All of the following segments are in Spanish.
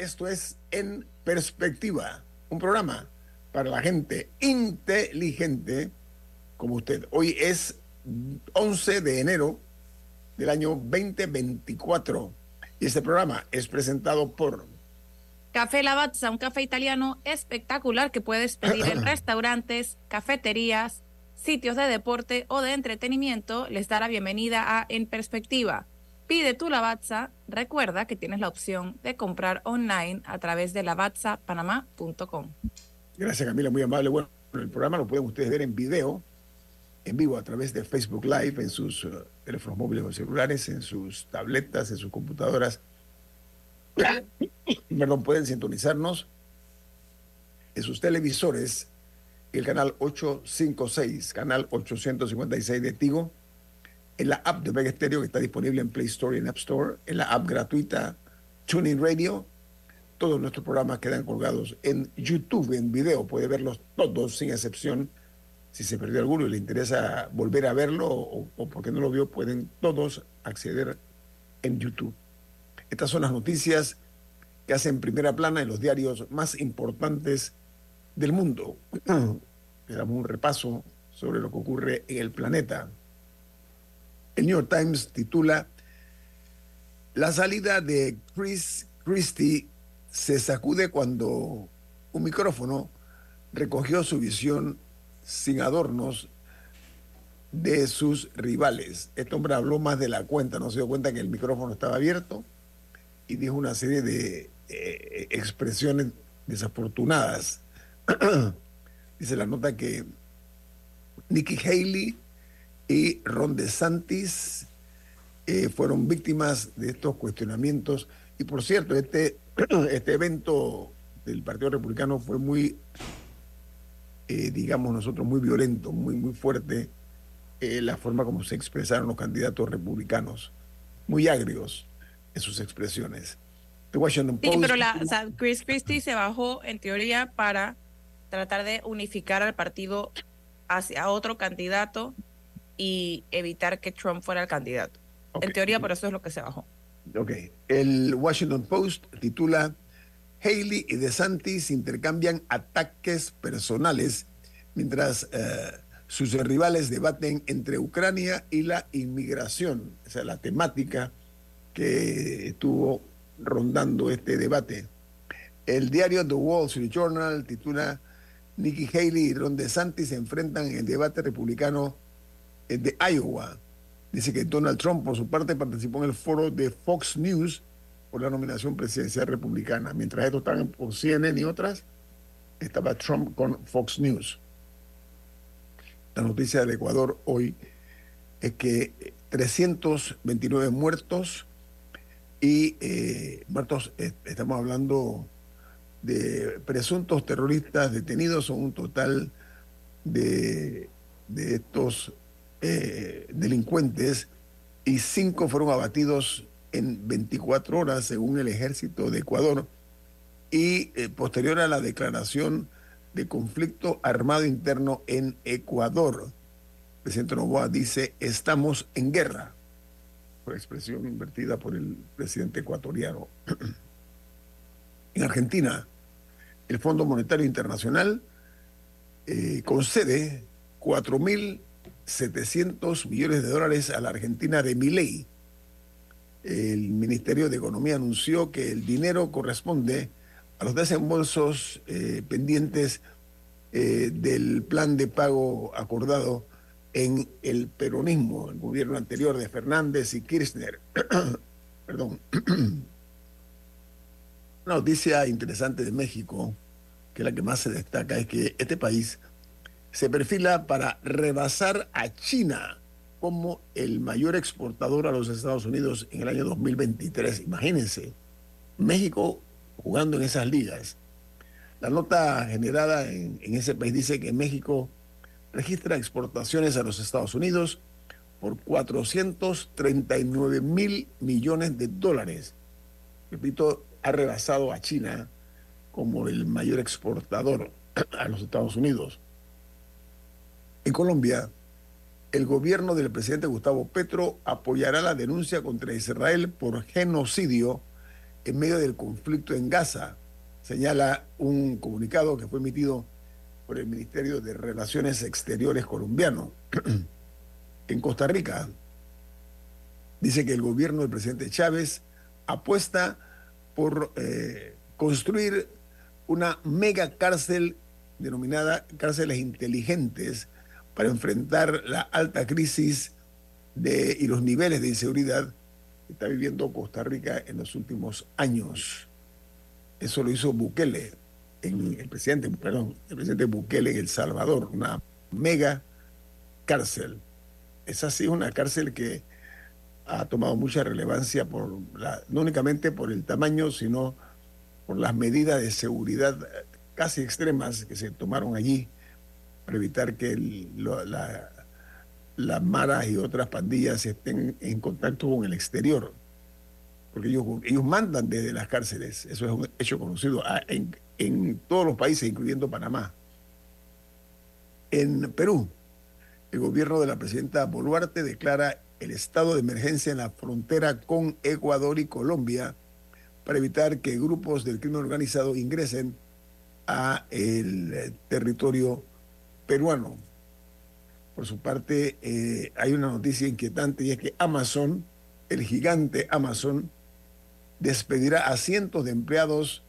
Esto es En Perspectiva, un programa para la gente inteligente como usted. Hoy es 11 de enero del año 2024 y este programa es presentado por Café Lavazza, un café italiano espectacular que puedes pedir en restaurantes, cafeterías, sitios de deporte o de entretenimiento. Les da la bienvenida a En Perspectiva. Pide tu Lavazza. Recuerda que tienes la opción de comprar online a través de lavazzapanamá.com. Gracias Camila, muy amable. Bueno, el programa lo pueden ustedes ver en video, en vivo a través de Facebook Live, en sus uh, teléfonos móviles o celulares, en sus tabletas, en sus computadoras. Perdón, pueden sintonizarnos en sus televisores, el canal 856, canal 856 de Tigo, en la app de Vega Stereo que está disponible en Play Store y en App Store, en la app gratuita TuneIn Radio. Todos nuestros programas quedan colgados en YouTube, en video. Puede verlos todos, sin excepción. Si se perdió alguno y le interesa volver a verlo o, o porque no lo vio, pueden todos acceder en YouTube. Estas son las noticias que hacen primera plana en los diarios más importantes del mundo. Le damos un repaso sobre lo que ocurre en el planeta. El New York Times titula La salida de Chris Christie se sacude cuando un micrófono recogió su visión sin adornos de sus rivales. Este hombre habló más de la cuenta, no se dio cuenta que el micrófono estaba abierto y dijo una serie de eh, expresiones desafortunadas. Dice la nota que Nikki Haley y Ron DeSantis eh, fueron víctimas de estos cuestionamientos. Y por cierto, este, este evento del Partido Republicano fue muy, eh, digamos nosotros, muy violento, muy, muy fuerte, eh, la forma como se expresaron los candidatos republicanos, muy agrios en sus expresiones. The Washington Sí, Post- pero la, o sea, Chris Christie se bajó en teoría para tratar de unificar al partido hacia otro candidato y evitar que Trump fuera el candidato. Ok. En teoría, por eso es lo que se bajó. Ok. El Washington Post titula Haley y DeSantis intercambian ataques personales mientras eh, sus rivales debaten entre Ucrania y la inmigración. Esa es la temática que estuvo rondando este debate. El diario The Wall Street Journal titula Nikki Haley y Ron DeSantis se enfrentan en el debate republicano de Iowa. Dice que Donald Trump, por su parte, participó en el foro de Fox News por la nominación presidencial republicana. Mientras estos estaban por CNN y otras, estaba Trump con Fox News. La noticia del Ecuador hoy es que 329 muertos y eh, muertos, eh, estamos hablando de presuntos terroristas detenidos, son un total de, de estos eh, delincuentes y cinco fueron abatidos en 24 horas, según el ejército de Ecuador, y eh, posterior a la declaración de conflicto armado interno en Ecuador. El presidente Novoa dice, estamos en guerra, por expresión invertida por el presidente ecuatoriano. en Argentina, el Fondo Monetario Internacional eh, concede 4.000 700 millones de dólares a la Argentina de Miley. El Ministerio de Economía anunció que el dinero corresponde a los desembolsos eh, pendientes eh, del plan de pago acordado en el peronismo, el gobierno anterior de Fernández y Kirchner. Perdón. Una noticia interesante de México, que la que más se destaca, es que este país se perfila para rebasar a China como el mayor exportador a los Estados Unidos en el año 2023. Imagínense, México jugando en esas ligas. La nota generada en, ese país dice que México registra exportaciones a los Estados Unidos por 439 mil millones de dólares. Repito, ha rebasado a China como el mayor exportador a los Estados Unidos. En Colombia, el gobierno del presidente Gustavo Petro apoyará la denuncia contra Israel por genocidio en medio del conflicto en Gaza, señala un comunicado que fue emitido por el Ministerio de Relaciones Exteriores colombiano. en Costa Rica, dice que el gobierno del presidente Chávez apuesta por eh, construir una mega cárcel denominada cárceles inteligentes para enfrentar la alta crisis de, y los niveles de inseguridad que está viviendo Costa Rica en los últimos años. Eso lo hizo Bukele, el presidente, perdón, el presidente Bukele en El Salvador, una mega cárcel. Es así una cárcel que ha tomado mucha relevancia por la, no únicamente por el tamaño, sino por las medidas de seguridad casi extremas que se tomaron allí para evitar que la, las maras y otras pandillas estén en contacto con el exterior. Porque ellos, ellos mandan desde las cárceles, eso es un hecho conocido ah, en, en todos los países, incluyendo Panamá. En Perú, el gobierno de la presidenta Boluarte declara el estado de emergencia en la frontera con Ecuador y Colombia para evitar que grupos del crimen organizado ingresen a el eh, territorio peruano. Por su parte, eh, hay una noticia inquietante y es que Amazon, el gigante Amazon, despedirá a cientos de empleados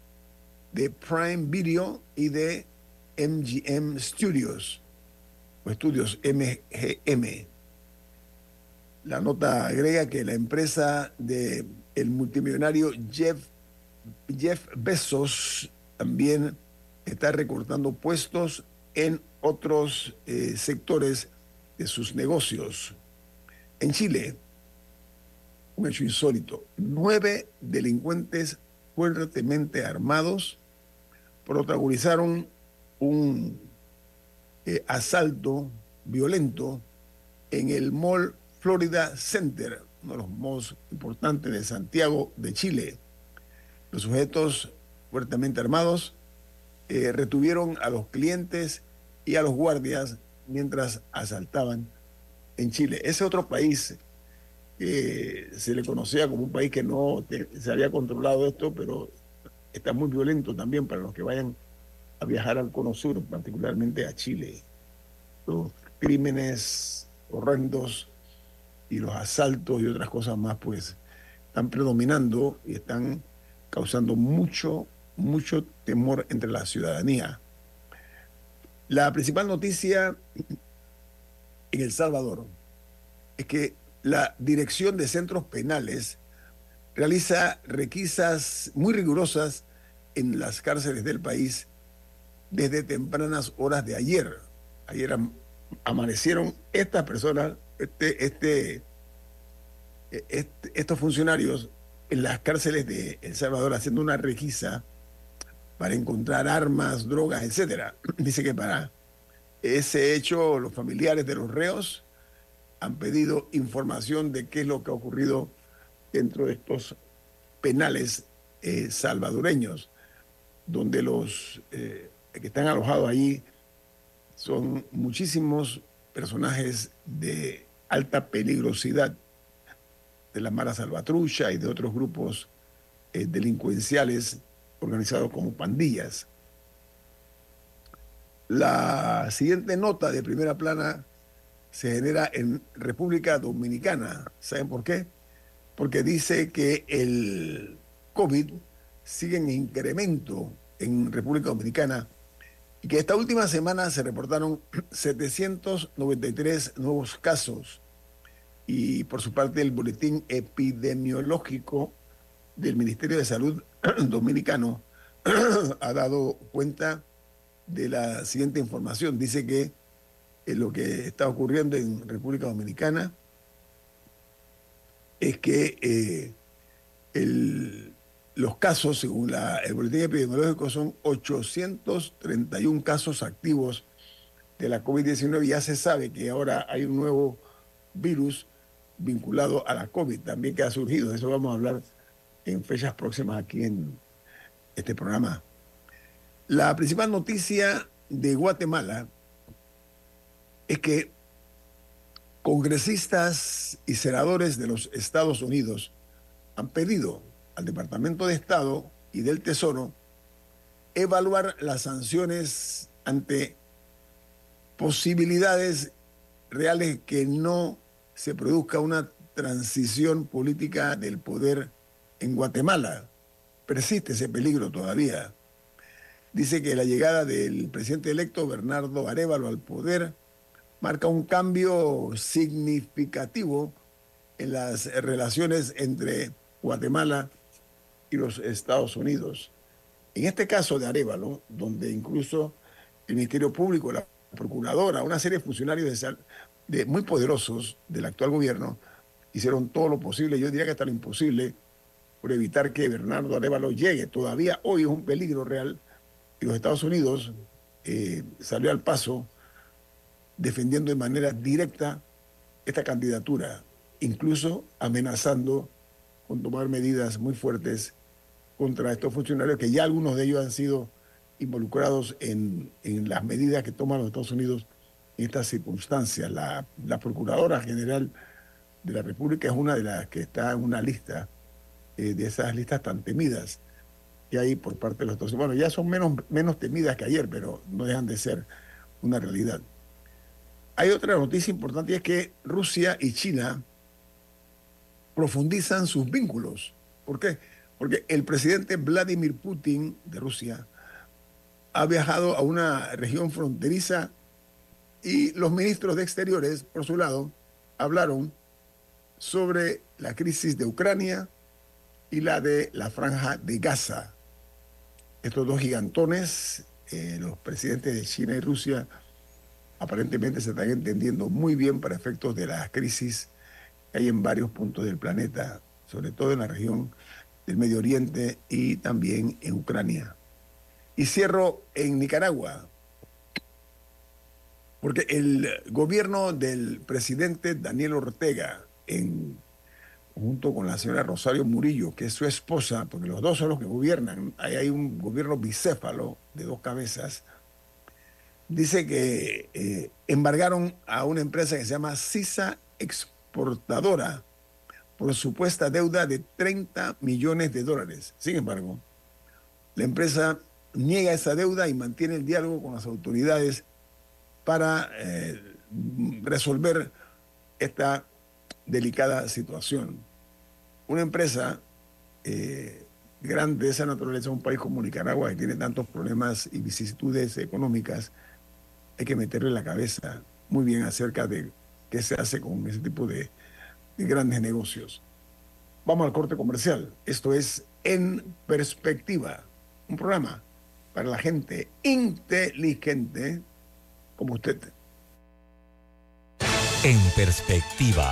de Prime Video y de MGM Studios, o estudios MGM. La nota agrega que la empresa de el multimillonario Jeff, Jeff Bezos también está recortando puestos en otros eh, sectores de sus negocios. En Chile, un hecho insólito, nueve delincuentes fuertemente armados protagonizaron un eh, asalto violento en el Mall Florida Center, uno de los más importantes de Santiago de Chile. Los sujetos fuertemente armados eh, retuvieron a los clientes y a los guardias mientras asaltaban en Chile. Ese otro país que se le conocía como un país que no se había controlado esto, pero está muy violento también para los que vayan a viajar al Cono Sur, particularmente a Chile. Los crímenes horrendos y los asaltos y otras cosas más, pues están predominando y están causando mucho, mucho temor entre la ciudadanía. La principal noticia en El Salvador es que la Dirección de Centros Penales realiza requisas muy rigurosas en las cárceles del país desde tempranas horas de ayer. Ayer amanecieron estas personas este, este, este, estos funcionarios en las cárceles de El Salvador haciendo una requisa para encontrar armas, drogas, etcétera. Dice que para ese hecho los familiares de los reos han pedido información de qué es lo que ha ocurrido dentro de estos penales eh, salvadoreños, donde los eh, que están alojados allí son muchísimos personajes de alta peligrosidad de la Mara Salvatrucha y de otros grupos eh, delincuenciales organizados como pandillas. La siguiente nota de primera plana se genera en República Dominicana. ¿Saben por qué? Porque dice que el COVID sigue en incremento en República Dominicana y que esta última semana se reportaron 793 nuevos casos. Y por su parte el boletín epidemiológico del Ministerio de Salud Dominicano ha dado cuenta de la siguiente información. Dice que eh, lo que está ocurriendo en República Dominicana es que eh, los casos, según la, el boletín epidemiológico, son 831 casos activos de la COVID-19. Ya se sabe que ahora hay un nuevo virus vinculado a la COVID también que ha surgido. De eso vamos a hablar en fechas próximas aquí en este programa. La principal noticia de Guatemala es que congresistas y senadores de los Estados Unidos han pedido al Departamento de Estado y del Tesoro evaluar las sanciones ante posibilidades reales que no se produzca una transición política del poder en Guatemala. Persiste ese peligro todavía. Dice que la llegada del presidente electo Bernardo Arevalo al poder marca un cambio significativo en las relaciones entre Guatemala y los Estados Unidos. En este caso de Arevalo, donde incluso el Ministerio Público, la Procuradora, una serie de funcionarios muy poderosos del actual gobierno, hicieron todo lo posible, yo diría que hasta lo imposible, por evitar que Bernardo Arevalo llegue. Todavía hoy es un peligro real y los Estados Unidos eh, salió al paso defendiendo de manera directa esta candidatura, incluso amenazando con tomar medidas muy fuertes contra estos funcionarios, que ya algunos de ellos han sido involucrados en, las medidas que toman los Estados Unidos en estas circunstancias. La, Procuradora General de la República es una de las que está en una lista eh, de esas listas tan temidas que hay por parte de los Estados Unidos. Bueno, ya son menos, menos temidas que ayer, pero no dejan de ser una realidad. Hay otra noticia importante y es que Rusia y China profundizan sus vínculos. ¿Por qué? Porque el presidente Vladimir Putin de Rusia ha viajado a una región fronteriza y los ministros de Exteriores, por su lado, hablaron sobre la crisis de Ucrania y la de la franja de Gaza. Estos dos gigantones, eh, los presidentes de China y Rusia, aparentemente se están entendiendo muy bien para efectos de la crisis que hay en varios puntos del planeta, sobre todo en la región del Medio Oriente y también en Ucrania. Y cierro en Nicaragua, porque el gobierno del presidente Daniel Ortega, en, junto con la señora Rosario Murillo, que es su esposa, porque los dos son los que gobiernan, ahí hay un gobierno bicéfalo de dos cabezas, dice que eh, embargaron a una empresa que se llama CISA Exportadora, por supuesta deuda de 30 millones de dólares. Sin embargo, la empresa niega esa deuda y mantiene el diálogo con las autoridades para eh, resolver esta delicada situación. Una empresa eh, grande de esa naturaleza, un país como Nicaragua, que tiene tantos problemas y vicisitudes económicas, hay que meterle la cabeza muy bien acerca de qué se hace con ese tipo de grandes negocios. Vamos al corte comercial. Esto es En Perspectiva, un programa para la gente inteligente como usted. En Perspectiva.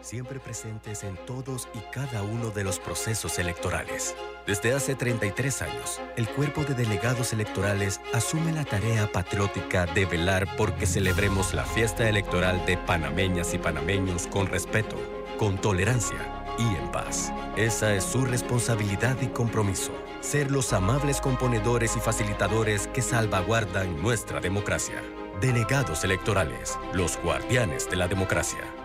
siempre presentes en todos y cada uno de los procesos electorales. Desde hace 33 años, el cuerpo de delegados electorales asume la tarea patriótica de velar porque celebremos la fiesta electoral de panameñas y panameños con respeto, con tolerancia y en paz. Esa es su responsabilidad y compromiso ser los amables componedores y facilitadores que salvaguardan nuestra democracia. Delegados electorales, los guardianes de la democracia.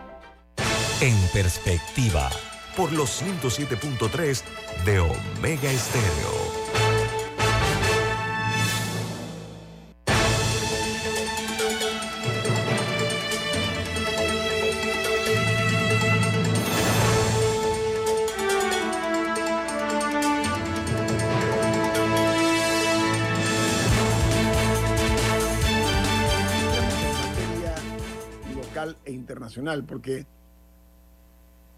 En perspectiva. Por los 107.3 de Omega Estéreo. porque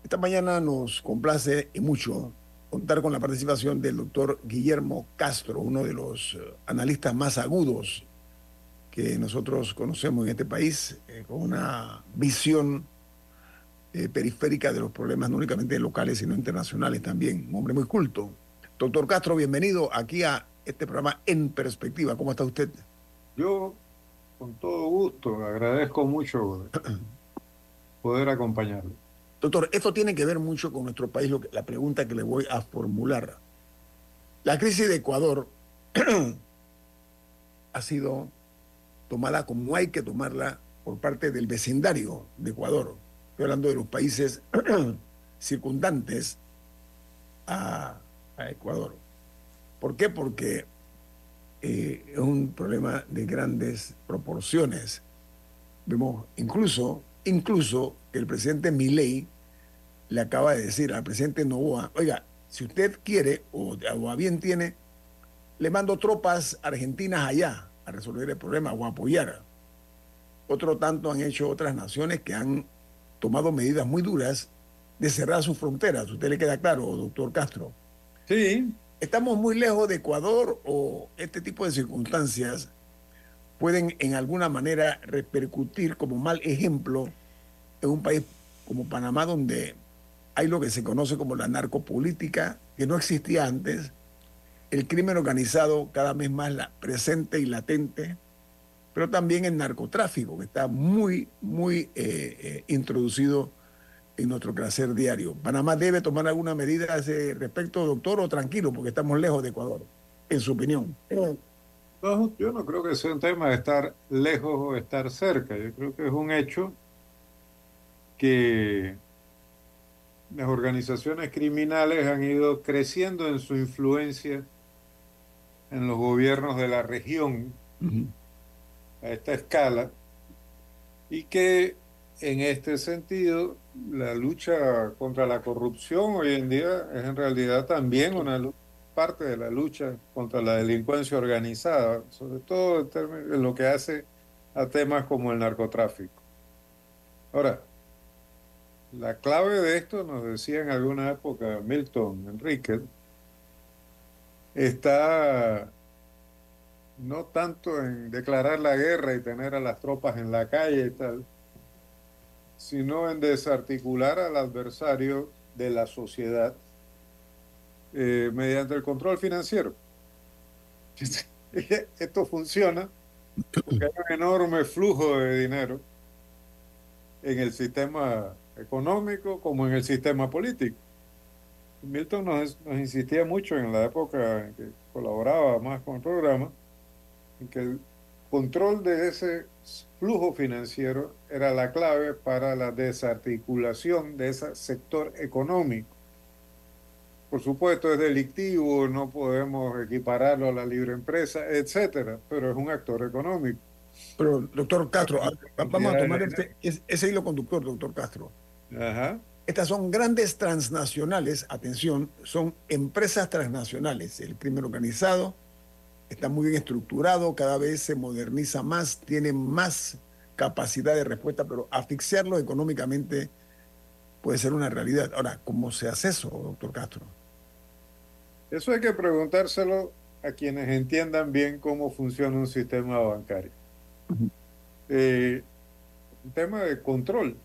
esta mañana nos complace y mucho contar con la participación del doctor Guillermo Castro, uno de los eh, analistas más agudos que nosotros conocemos en este país, eh, con una visión eh, periférica de los problemas no únicamente locales, sino internacionales también. Un hombre muy culto. Doctor Castro, bienvenido aquí a este programa En Perspectiva. ¿Cómo está usted? Yo, con todo gusto, agradezco mucho poder acompañarlo. Doctor, esto tiene que ver mucho con nuestro país, lo que, la pregunta que le voy a formular. La crisis de Ecuador ha sido tomada como hay que tomarla por parte del vecindario de Ecuador. Estoy hablando de los países circundantes a, Ecuador. ¿Por qué? Porque eh, es un problema de grandes proporciones. Vemos incluso Incluso el presidente Milei le acaba de decir al presidente Novoa, oiga, si usted quiere o, a bien tiene, le mando tropas argentinas allá a resolver el problema o a apoyar. Otro tanto han hecho otras naciones que han tomado medidas muy duras de cerrar sus fronteras. ¿Usted le queda claro, doctor Castro? Sí. ¿Estamos muy lejos de Ecuador o este tipo de circunstancias pueden en alguna manera repercutir como mal ejemplo en un país como Panamá donde hay lo que se conoce como la narcopolítica, que no existía antes, el crimen organizado cada vez más presente y latente, pero también el narcotráfico, que está muy, muy eh, eh, introducido en nuestro crecer diario. ¿Panamá debe tomar alguna medida a ese respecto, doctor, o tranquilo, porque estamos lejos de Ecuador, en su opinión? yo no creo que sea un tema de estar lejos o estar cerca. Yo creo que es un hecho que las organizaciones criminales han ido creciendo en su influencia en los gobiernos de la región a esta escala y que en este sentido la lucha contra la corrupción hoy en día es en realidad también una parte de la lucha contra la delincuencia organizada, sobre todo en, lo que hace a temas como el narcotráfico. Ahora, la clave de esto, nos decía en alguna época Milton Enrique, está no tanto en declarar la guerra y tener a las tropas en la calle y tal, sino en desarticular al adversario de la sociedad eh, mediante el control financiero. Esto funciona porque hay un enorme flujo de dinero en el sistema económico como en el sistema político. Milton nos, nos, insistía mucho en la época en que colaboraba más con el programa, en que el control de ese flujo financiero era la clave para la desarticulación de ese sector económico por supuesto es delictivo, no podemos equipararlo a la libre empresa, etcétera, pero es un actor económico. Pero, doctor Castro, vamos a tomar este, ese hilo conductor, doctor Castro. Ajá. Estas son grandes transnacionales, atención, son empresas transnacionales. El crimen organizado está muy bien estructurado, cada vez se moderniza más, tiene más capacidad de respuesta, pero asfixiarlo económicamente puede ser una realidad. Ahora, ¿cómo se hace eso, doctor Castro? Eso hay que preguntárselo a quienes entiendan bien cómo funciona un sistema bancario. Eh, un tema de control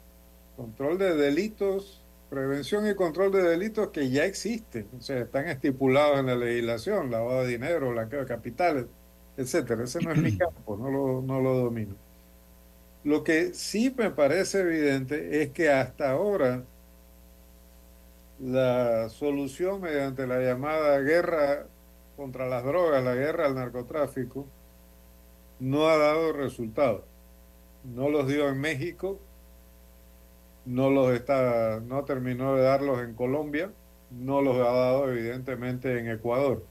control de delitos, prevención y control de delitos que ya existen, o sea, están estipulados en la legislación, lavado de dinero, blanqueo de capitales, etcétera. Ese no es mi campo, no lo, no lo domino. Lo que sí me parece evidente es que hasta ahora la solución mediante la llamada guerra contra las drogas, la guerra al narcotráfico, no ha dado resultados. No los dio en México, no los está, no terminó de darlos en Colombia, no los ha dado evidentemente en Ecuador.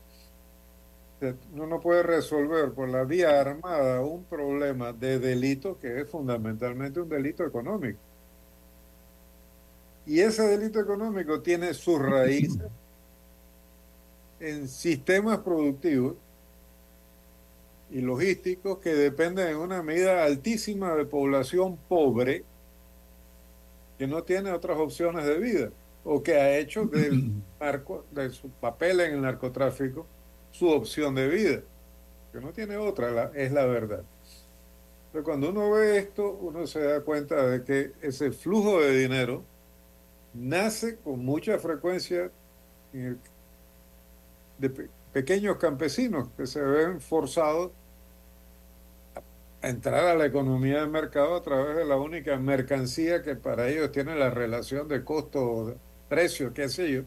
Uno no puede resolver por la vía armada un problema de delito que es fundamentalmente un delito económico. Y ese delito económico tiene sus raíces en sistemas productivos y logísticos que dependen en una medida altísima de población pobre que no tiene otras opciones de vida o que ha hecho del de su papel en el narcotráfico su opción de vida, que no tiene otra, es la verdad. Pero cuando uno ve esto, uno se da cuenta de que ese flujo de dinero nace con mucha frecuencia de pequeños campesinos que se ven forzados entrar a la economía del mercado a través de la única mercancía que para ellos tiene la relación de costo-precio, qué sé yo,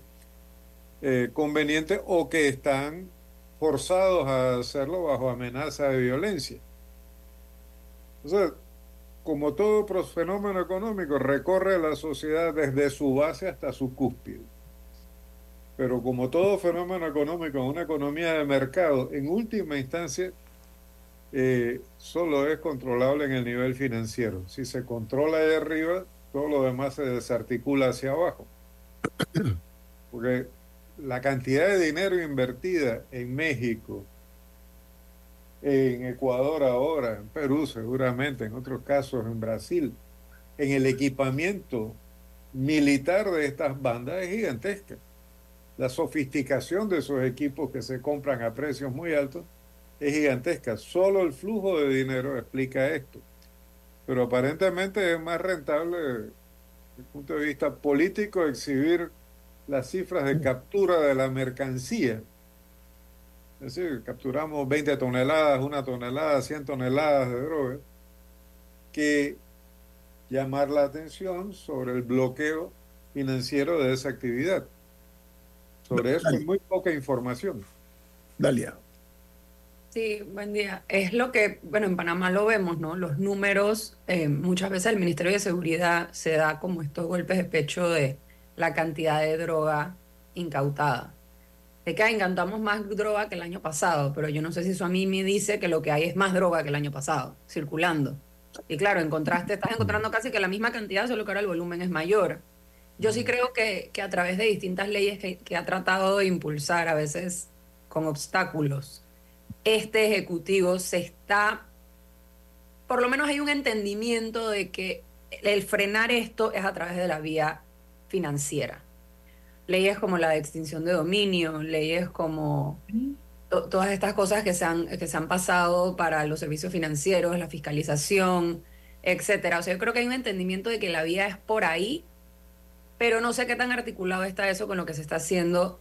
eh, conveniente o que están forzados a hacerlo bajo amenaza de violencia. Entonces, como todo fenómeno económico, recorre la sociedad desde su base hasta su cúspide. Pero como todo fenómeno económico una economía de mercado, en última instancia eh, solo es controlable en el nivel financiero. Si se controla de arriba, todo lo demás se desarticula hacia abajo. Porque la cantidad de dinero invertida en México, en Ecuador ahora, en Perú seguramente, en otros casos en Brasil, en el equipamiento militar de estas bandas es gigantesca. La sofisticación de esos equipos que se compran a precios muy altos es gigantesca. Solo el flujo de dinero explica esto. Pero aparentemente es más rentable desde el punto de vista político exhibir las cifras de captura de la mercancía. Es decir, capturamos 20 toneladas, una tonelada, 100 toneladas de droga, que llamar la atención sobre el bloqueo financiero de esa actividad. Sobre eso hay muy poca información. Dalia. Sí, buen día. Es lo que, bueno, en Panamá lo vemos, ¿no? Los números, eh, muchas veces el Ministerio de Seguridad se da como estos golpes de pecho de la cantidad de droga incautada. De que encantamos más droga que el año pasado, pero yo no sé si eso a mí me dice que lo que hay es más droga que el año pasado, circulando. Y claro, en contraste, estás encontrando casi que la misma cantidad, solo que ahora el volumen es mayor. Yo sí creo que, que a través de distintas leyes que, que ha tratado de impulsar, a veces con obstáculos, este ejecutivo se está, por lo menos hay un entendimiento de que el frenar esto es a través de la vía financiera. Leyes como la de extinción de dominio, leyes como todas estas cosas que se, han, que se han pasado para los servicios financieros, la fiscalización, etcétera. O sea, yo creo que hay un entendimiento de que la vía es por ahí, pero no sé qué tan articulado está eso con lo que se está haciendo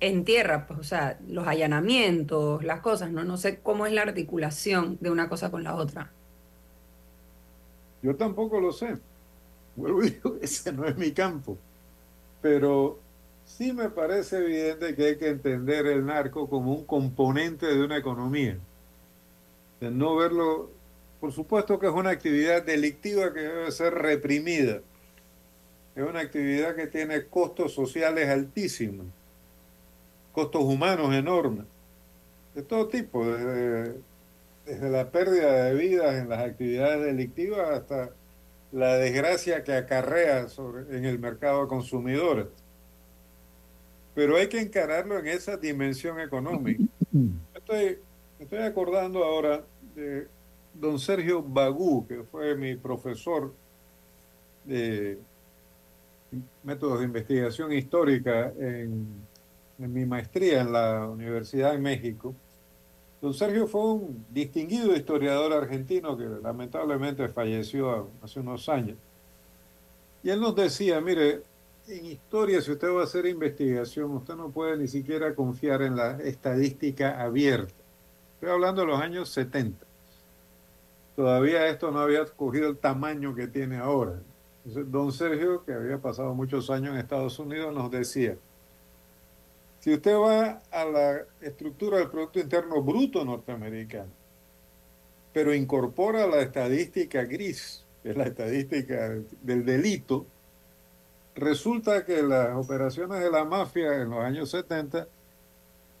en tierra, pues, o sea, los allanamientos, las cosas, ¿no? No sé cómo es la articulación de una cosa con la otra. Yo tampoco lo sé. Vuelvo y digo, ese no es mi campo. Pero sí me parece evidente que hay que entender el narco como un componente de una economía. De no verlo, por supuesto que es una actividad delictiva que debe ser reprimida es una actividad que tiene costos sociales altísimos, costos humanos enormes, de todo tipo, desde, desde la pérdida de vidas en las actividades delictivas hasta la desgracia que acarrea sobre, en el mercado de consumidores. Pero hay que encararlo en esa dimensión económica. Estoy, estoy acordando ahora de don Sergio Bagú, que fue mi profesor de métodos de investigación histórica en, en mi maestría en la Universidad de México. Don Sergio fue un distinguido historiador argentino que lamentablemente falleció hace unos años. Y él nos decía, mire, en historia, si usted va a hacer investigación, usted no puede ni siquiera confiar en la estadística abierta. Estoy hablando de los años 70. Todavía esto no había cogido el tamaño que tiene ahora. Entonces, don Sergio, que había pasado muchos años en Estados Unidos, nos decía, si usted va a la estructura del Producto Interno Bruto norteamericano, pero incorpora la estadística gris, que es la estadística del delito, resulta que las operaciones de la mafia en los años 70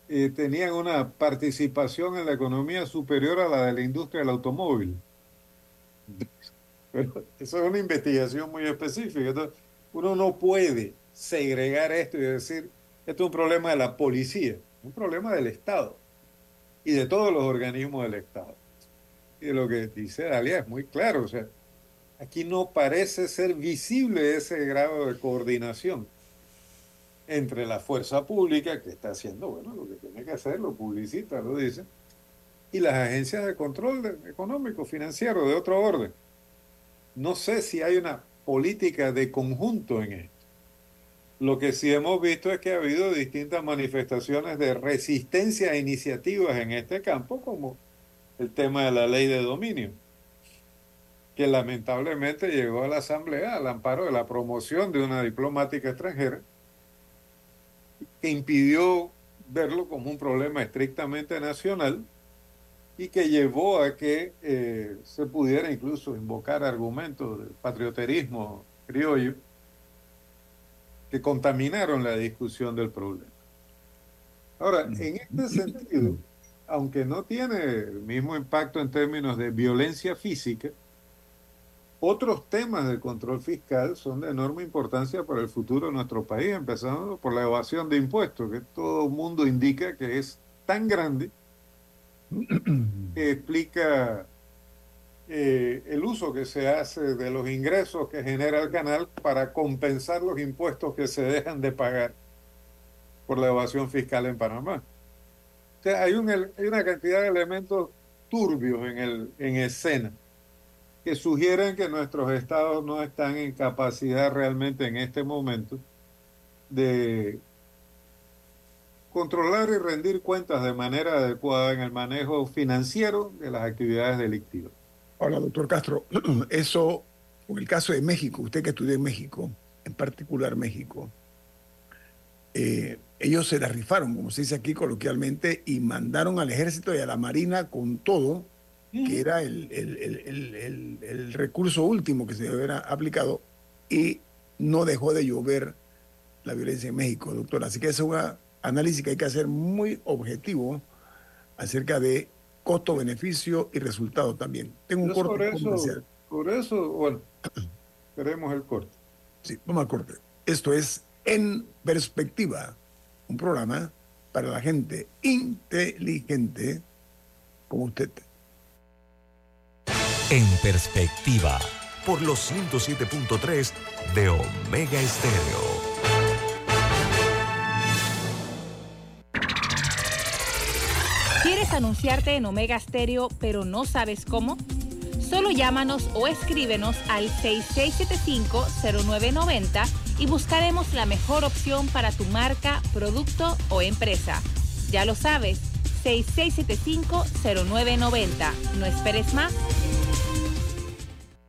eh, tenían una participación en la economía superior a la de la industria del automóvil. Pero eso es una investigación muy específica. Entonces, uno no puede segregar esto y decir, esto es un problema de la policía, un problema del Estado y de todos los organismos del Estado. Y lo que dice Dalia es muy claro, o sea, aquí no parece ser visible ese grado de coordinación entre la fuerza pública que está haciendo, bueno, lo que tiene que hacer, lo publicita, lo dice, y las agencias de control económico, financiero, de otro orden. No sé si hay una política de conjunto en esto. Lo que sí hemos visto es que ha habido distintas manifestaciones de resistencia a iniciativas en este campo, como el tema de la ley de dominio, que lamentablemente llegó a la Asamblea al amparo de la promoción de una diplomática extranjera, que impidió verlo como un problema estrictamente nacional y que llevó a que eh, se pudiera incluso invocar argumentos de patrioterismo criollo que contaminaron la discusión del problema. Ahora, en este sentido, aunque no tiene el mismo impacto en términos de violencia física, otros temas de control fiscal son de enorme importancia para el futuro de nuestro país, empezando por la evasión de impuestos, que todo el mundo indica que es tan grande que explica eh, el uso que se hace de los ingresos que genera el canal para compensar los impuestos que se dejan de pagar por la evasión fiscal en Panamá. O sea, hay, hay una cantidad de elementos turbios en, el, en escena que sugieren que nuestros estados no están en capacidad realmente en este momento de controlar y rendir cuentas de manera adecuada en el manejo financiero de las actividades delictivas. Hola, doctor Castro. Eso, en el caso de México, usted que estudió en México, en particular México, eh, ellos se la rifaron, como se dice aquí coloquialmente, y mandaron al ejército y a la marina con todo, que era el, el, recurso último que se hubiera aplicado, y no dejó de llover la violencia en México, doctor. Así que es un análisis que hay que hacer muy objetivo acerca de costo-beneficio y resultado también. Tengo un corte por eso, Por eso, bueno, queremos el corte. Sí, vamos al corte. Esto es En Perspectiva, un programa para la gente inteligente como usted. En Perspectiva, por los 107.3 de Omega Estéreo. Anunciarte en Omega Stereo, pero no sabes cómo? Solo llámanos o escríbenos al 6675-0990 y buscaremos la mejor opción para tu marca, producto o empresa. Ya lo sabes, 6675-0990. No esperes más.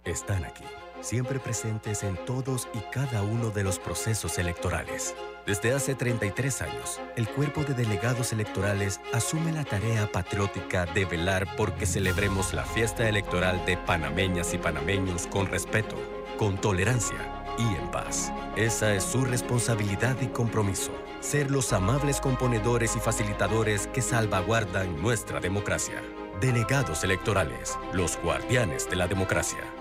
Están aquí, siempre presentes en todos y cada uno de los procesos electorales desde hace 33 años, el cuerpo de delegados electorales asume la tarea patriótica de velar porque celebremos la fiesta electoral de panameñas y panameños con respeto, con tolerancia y en paz. Esa es su responsabilidad y compromiso, ser los amables componedores y facilitadores que salvaguardan nuestra democracia. Delegados electorales, los guardianes de la democracia.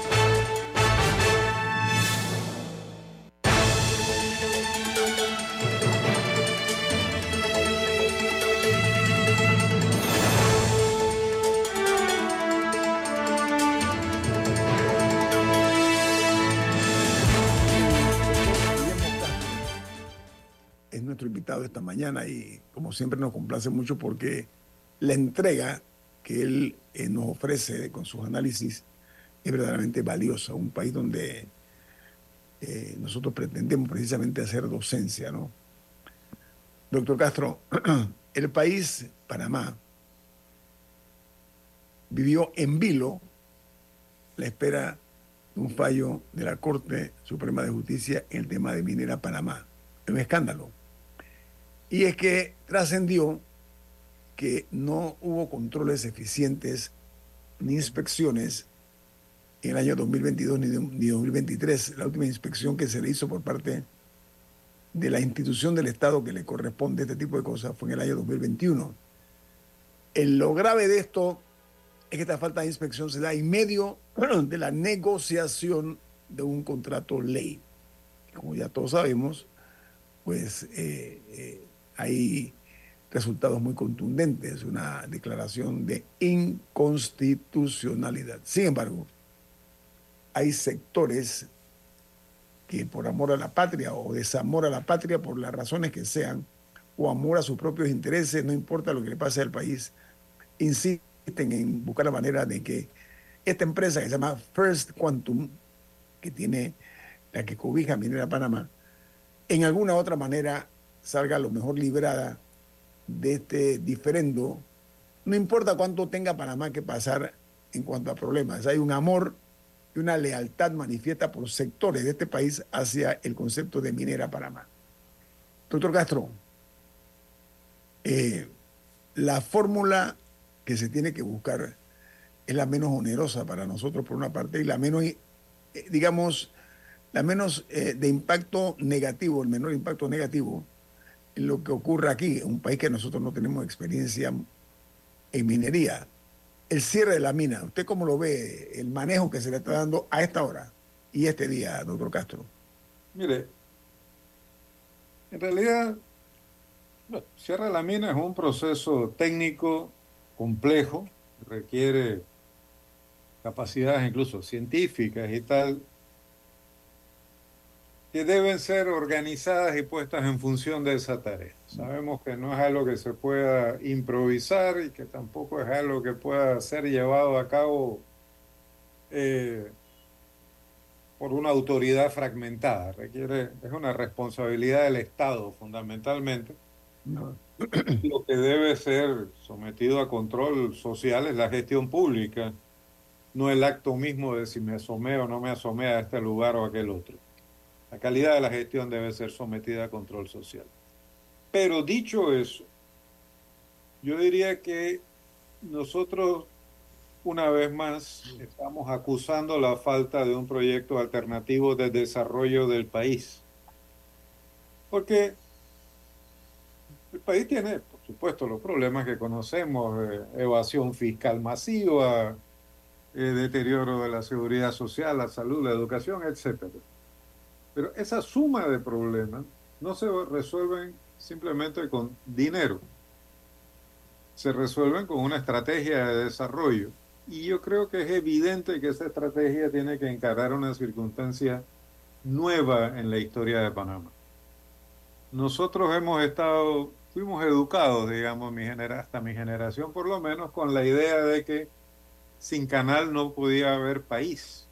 Esta mañana y como siempre nos complace mucho porque la entrega que él eh, nos ofrece con sus análisis es verdaderamente valiosa. Un país donde eh, nosotros pretendemos precisamente hacer docencia, ¿no? Doctor Castro, el país, Panamá, vivió en vilo la espera de un fallo de la Corte Suprema de Justicia en el tema de Minera Panamá. Es un escándalo. Y es que trascendió que no hubo controles eficientes ni inspecciones en el año 2022 ni, 2023. La última inspección que se le hizo por parte de la institución del Estado que le corresponde este tipo de cosas fue en el año 2021. El, lo grave de esto es que esta falta de inspección se da en medio de la negociación de un contrato ley. Como ya todos sabemos, pues eh, eh, hay resultados muy contundentes, una declaración de inconstitucionalidad. Sin embargo, hay sectores que por amor a la patria o desamor a la patria, por las razones que sean, o amor a sus propios intereses, no importa lo que le pase al país, insisten en buscar la manera de que esta empresa que se llama First Quantum, que tiene la que cobija Minera Panamá, en alguna otra manera salga lo mejor librada de este diferendo, no importa cuánto tenga Panamá que pasar en cuanto a problemas. Hay un amor y una lealtad manifiesta por sectores de este país hacia el concepto de minera Panamá. Doctor Castro, eh, la fórmula que se tiene que buscar es la menos onerosa para nosotros por una parte y la menos, eh, digamos, la menos eh, de impacto negativo, el menor impacto negativo lo que ocurre aquí, un país que nosotros no tenemos experiencia en minería. El cierre de la mina, ¿usted cómo lo ve? El manejo que se le está dando a esta hora y este día, doctor Castro. Mire, en realidad, el cierre de la mina es un proceso técnico complejo, requiere capacidades incluso científicas y tal, que deben ser organizadas y puestas en función de esa tarea. Sabemos que no es algo que se pueda improvisar y que tampoco es algo que pueda ser llevado a cabo eh, por una autoridad fragmentada. Requiere, es una responsabilidad del Estado fundamentalmente. Lo que debe ser sometido a control social es la gestión pública, no el acto mismo de si me asomé o no me asomé a este lugar o a aquel otro. La calidad de la gestión debe ser sometida a control social. Pero dicho eso, yo diría que nosotros, una vez más, estamos acusando la falta de un proyecto alternativo de desarrollo del país. Porque el país tiene, por supuesto, los problemas que conocemos, eh, evasión fiscal masiva, eh, deterioro de la seguridad social, la salud, la educación, etcétera. Pero esa suma de problemas no se resuelven simplemente con dinero, se resuelven con una estrategia de desarrollo. Y yo creo que es evidente que esa estrategia tiene que encarar una circunstancia nueva en la historia de Panamá. Nosotros hemos estado, fuimos educados, digamos, mi hasta mi generación por lo menos, con la idea de que sin canal no podía haber país.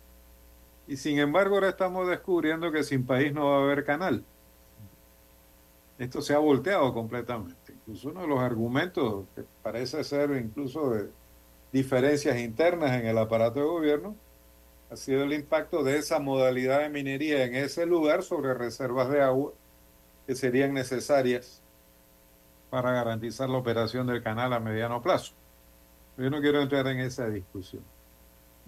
Y sin embargo ahora estamos descubriendo que sin país no va a haber canal. Esto se ha volteado completamente. Incluso uno de los argumentos que parece ser incluso de diferencias internas en el aparato de gobierno ha sido el impacto de esa modalidad de minería en ese lugar sobre reservas de agua que serían necesarias para garantizar la operación del canal a mediano plazo. Yo no quiero entrar en esa discusión.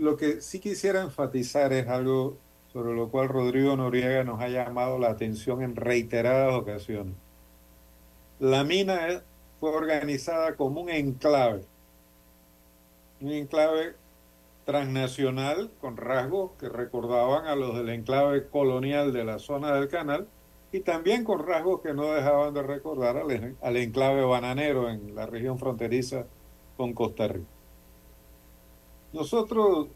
Lo que sí quisiera enfatizar es algo sobre lo cual Rodrigo Noriega nos ha llamado la atención en reiteradas ocasiones. La mina fue organizada como un enclave, un enclave transnacional con rasgos que recordaban a los del enclave colonial de la zona del canal y también con rasgos que no dejaban de recordar al, al enclave bananero en la región fronteriza con Costa Rica. Nosotros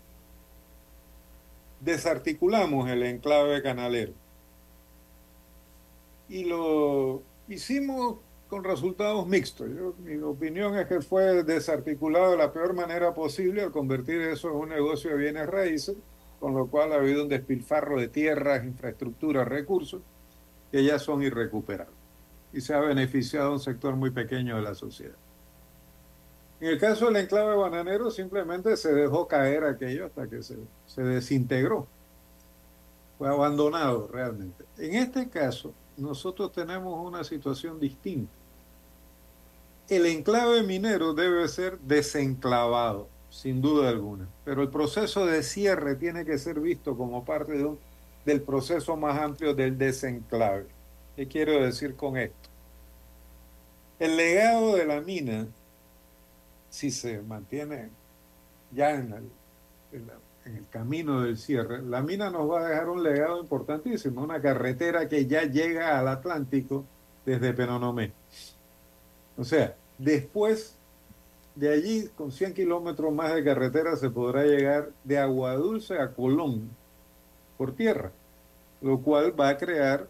desarticulamos el enclave canalero y lo hicimos con resultados mixtos. mi opinión es que fue desarticulado de la peor manera posible al convertir eso en un negocio de bienes raíces, con lo cual ha habido un despilfarro de tierras, infraestructuras, recursos que ya son irrecuperables y se ha beneficiado un sector muy pequeño de la sociedad. En el caso del enclave bananero simplemente se dejó caer aquello hasta que se, se desintegró. Fue abandonado realmente. En este caso, nosotros tenemos una situación distinta. El enclave minero debe ser desenclavado, sin duda alguna, pero el proceso de cierre tiene que ser visto como parte de un, del proceso más amplio del desenclave. ¿Qué quiero decir con esto? El legado de la mina, si se mantiene ya en la, en el camino del cierre, la mina nos va a dejar un legado importantísimo, una carretera que ya llega al Atlántico desde Penonomé. O sea, después de allí, con 100 kilómetros más de carretera, se podrá llegar de Agua Dulce a Colón por tierra, lo cual va a crear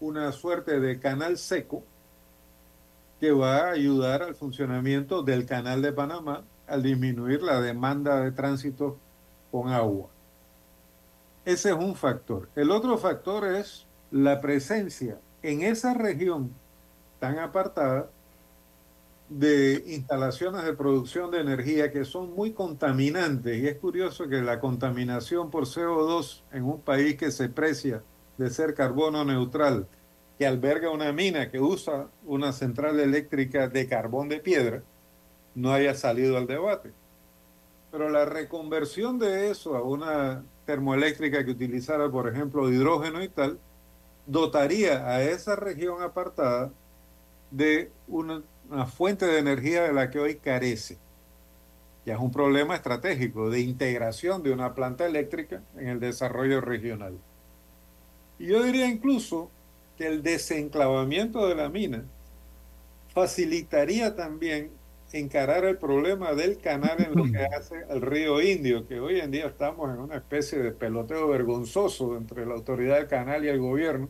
una suerte de canal seco que va a ayudar al funcionamiento del canal de Panamá al disminuir la demanda de tránsito con agua. Ese es un factor. El otro factor es la presencia en esa región tan apartada de instalaciones de producción de energía que son muy contaminantes. Y es curioso que la contaminación por CO2 en un país que se precia de ser carbono neutral, que alberga una mina que usa una central eléctrica de carbón de piedra, no haya salido al debate. Pero la reconversión de eso a una termoeléctrica que utilizara, por ejemplo, hidrógeno y tal, dotaría a esa región apartada de una, una, fuente de energía de la que hoy carece. Ya es un problema estratégico de integración de una planta eléctrica en el desarrollo regional. Y yo diría incluso que el desenclavamiento de la mina facilitaría también encarar el problema del canal en lo que hace al río Indio, que hoy en día estamos en una especie de peloteo vergonzoso entre la autoridad del canal y el gobierno.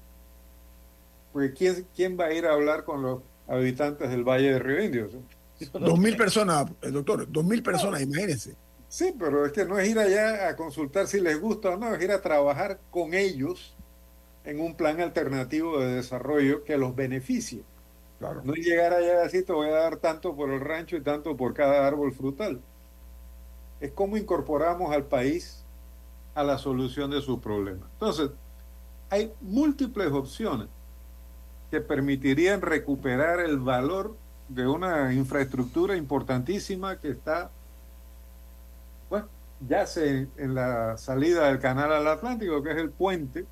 Porque ¿quién, quién va a ir a hablar con los habitantes del Valle del Río Indio? Dos mil personas, doctor, dos mil personas, imagínense. Sí, pero es que no es ir allá a consultar si les gusta o no, es ir a trabajar con ellos en un plan alternativo de desarrollo que los beneficie. Claro. No llegar allá así, te voy a dar tanto por el rancho y tanto por cada árbol frutal. Es como incorporamos al país a la solución de sus problemas. Entonces, hay múltiples opciones que permitirían recuperar el valor de una infraestructura importantísima que está, bueno, ya se en la salida del canal al Atlántico, que es el puente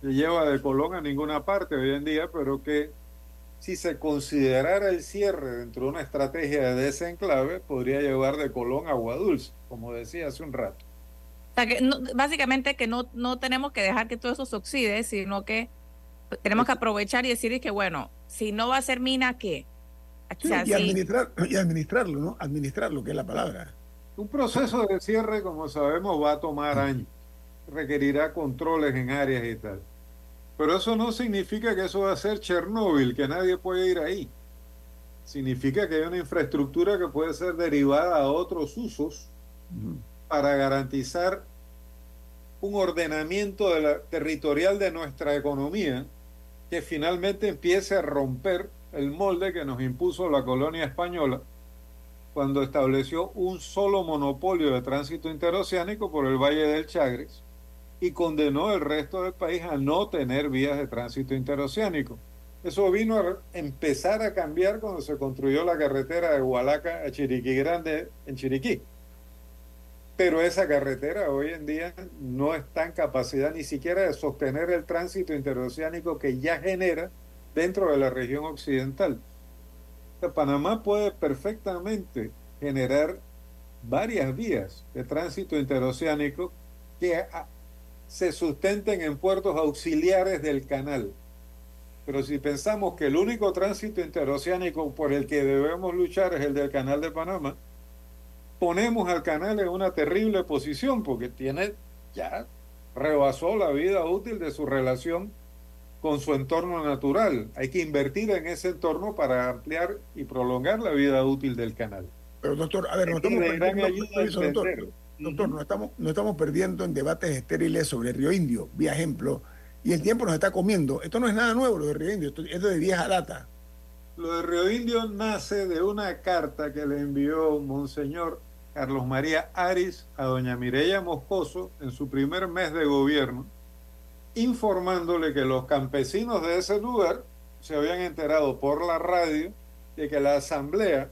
que lleva de Colón a ninguna parte hoy en día, pero que si se considerara el cierre dentro de una estrategia de desenclave, podría llevar de Colón a Agua Dulce, como decía hace un rato. O sea, que no, básicamente que no, no tenemos que dejar que todo eso se oxide, sino que tenemos que aprovechar y decir que, bueno, si no va a ser mina, ¿qué? O sea, y, administrar, y administrarlo, ¿no? Administrarlo, que es la palabra. Un proceso de cierre, como sabemos, va a tomar años. Requerirá controles en áreas y tal. Pero eso no significa que eso va a ser Chernóbil, que nadie puede ir ahí. Significa que hay una infraestructura que puede ser derivada a otros usos para garantizar un ordenamiento de la, territorial de nuestra economía que finalmente empiece a romper el molde que nos impuso la colonia española cuando estableció un solo monopolio de tránsito interoceánico por el Valle del y condenó el resto del país a no tener vías de tránsito interoceánico. Eso vino a empezar a cambiar cuando se construyó la carretera de Hualaca a Chiriquí Grande en Chiriquí. Pero esa carretera hoy en día no está en capacidad ni siquiera de sostener el tránsito interoceánico que ya genera dentro de la región occidental. Panamá puede perfectamente generar varias vías de tránsito interoceánico que se sustenten en puertos auxiliares del canal. Pero si pensamos que el único tránsito interoceánico por el que debemos luchar es el del canal de Panamá, ponemos al canal en una terrible posición porque tiene ya rebasó la vida útil de su relación con su entorno natural. Hay que invertir en ese entorno para ampliar y prolongar la vida útil del canal. Pero doctor, a ver, no estamos perdiendo, doctor, no estamos, no estamos perdiendo en debates estériles sobre el río Indio, vía ejemplo, y el tiempo nos está comiendo. Esto no es nada nuevo lo de río Indio, esto es de vieja data. Lo de río Indio nace de una carta que le envió Monseñor Carlos María Aris a doña Mireya Moscoso en su primer mes de gobierno, informándole que los campesinos de ese lugar se habían enterado por la radio de que la asamblea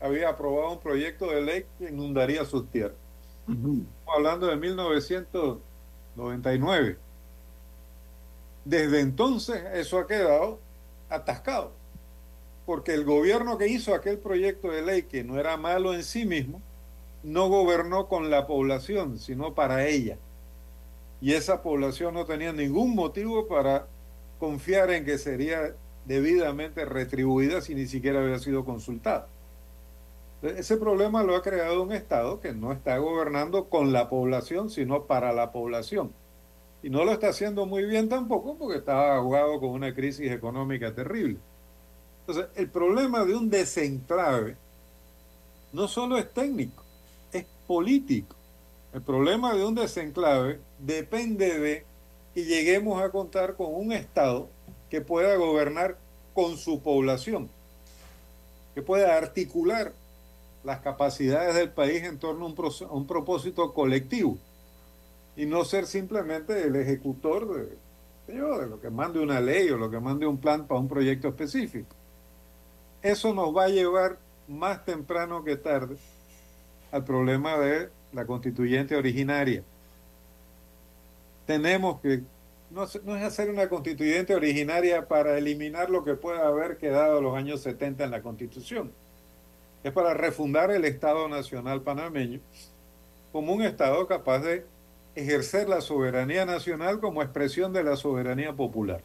había aprobado un proyecto de ley que inundaría sus tierras. Hablando de 1999. Desde entonces eso ha quedado atascado, porque el gobierno que hizo aquel proyecto de ley, que no era malo en sí mismo, no gobernó con la población, sino para ella. Y esa población no tenía ningún motivo para confiar en que sería debidamente retribuida si ni siquiera había sido consultada. Ese problema lo ha creado un Estado que no está gobernando con la población, sino para la población. Y no lo está haciendo muy bien tampoco porque está jugado con una crisis económica terrible. Entonces, el problema de un desenclave no solo es técnico, es político. El problema de un desenclave depende de que lleguemos a contar con un Estado que pueda gobernar con su población, que pueda articular las capacidades del país en torno a un, un propósito colectivo y no ser simplemente el ejecutor de, lo que mande una ley o lo que mande un plan para un proyecto específico. Eso nos va a llevar más temprano que tarde al problema de la constituyente originaria. Tenemos que, no, no, es hacer una constituyente originaria para eliminar lo que pueda haber quedado los años 70 en la constitución es para refundar el Estado Nacional panameño como un Estado capaz de ejercer la soberanía nacional como expresión de la soberanía popular.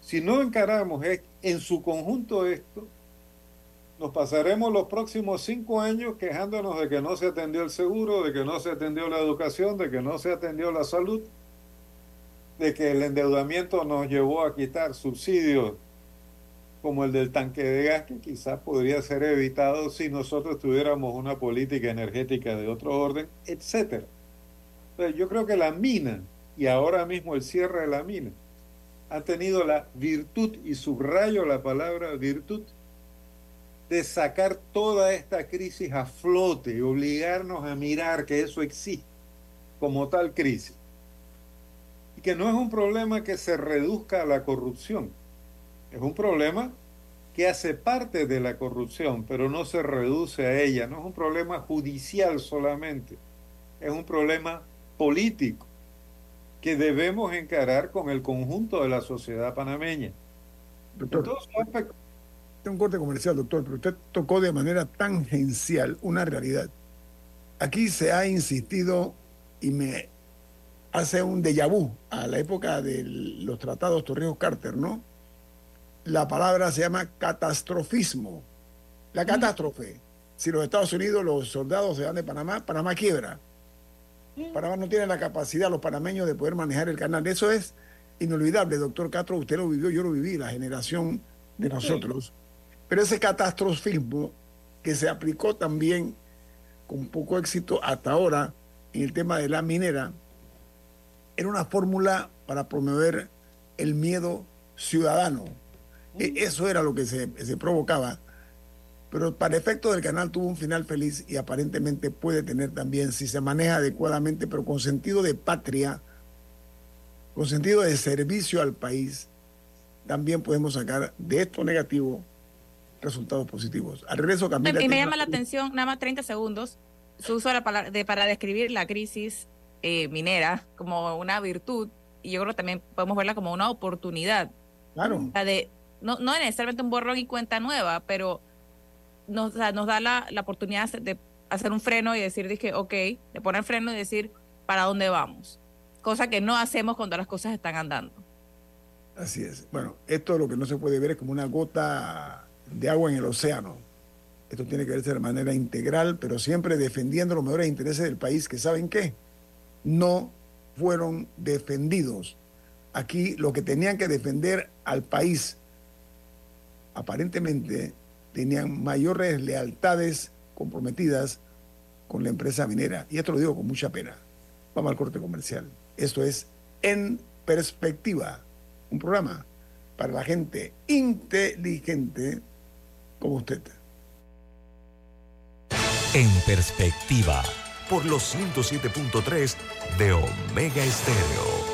Si no encaramos en su conjunto esto, nos pasaremos los próximos cinco años quejándonos de que no se atendió el seguro, de que no se atendió la educación, de que no se atendió la salud, de que el endeudamiento nos llevó a quitar subsidios como el del tanque de gas, que quizás podría ser evitado si nosotros tuviéramos una política energética de otro orden, etcétera. Yo creo que la mina, y ahora mismo el cierre de la mina, ha tenido la virtud, y subrayo la palabra virtud, de sacar toda esta crisis a flote y obligarnos a mirar que eso existe como tal crisis. Y que no es un problema que se reduzca a la corrupción es un problema que hace parte de la corrupción, pero no se reduce a ella. No es un problema judicial solamente, es un problema político que debemos encarar con el conjunto de la sociedad panameña. Doctor, un corte comercial, doctor, pero usted tocó de manera tangencial una realidad. Aquí se ha insistido y me hace un déjà vu a la época de los tratados Torrijos-Carter, ¿no? La palabra se llama catastrofismo. La catástrofe. Si los Estados Unidos, los soldados se van de Panamá, Panamá quiebra. Panamá no tiene la capacidad, los panameños, de poder manejar el canal. Eso es inolvidable, doctor Castro. Usted lo vivió, yo lo viví, la generación de nosotros. Pero ese catastrofismo que se aplicó también con poco éxito hasta ahora en el tema de la minera, era una fórmula para promover el miedo ciudadano eso era lo que se, provocaba. Pero para efecto del canal tuvo un final feliz y aparentemente puede tener también, si se maneja adecuadamente, pero con sentido de patria, con sentido de servicio al país, también podemos sacar de esto negativo resultados positivos. Al regreso, Camila. Y me llama la atención, nada más 30 segundos, su uso de, para describir la crisis eh, minera como una virtud, y yo creo que también podemos verla como una oportunidad. Claro. La de, no, no necesariamente un borrón y cuenta nueva, pero nos, nos da la, la, oportunidad de hacer un freno y decir, dije, ok, de poner freno y decir, ¿para dónde vamos? Cosa que no hacemos cuando las cosas están andando. Así es. Bueno, esto lo que no se puede ver es como una gota de agua en el océano. Esto tiene que verse de manera integral, pero siempre defendiendo los mejores intereses del país, que saben qué, no fueron defendidos. Aquí lo que tenían que defender al país, aparentemente tenían mayores lealtades comprometidas con la empresa minera. Y esto lo digo con mucha pena. Vamos al corte comercial. Esto es En Perspectiva, un programa para la gente inteligente como usted. En perspectiva, por los 107.3 de Omega Estéreo.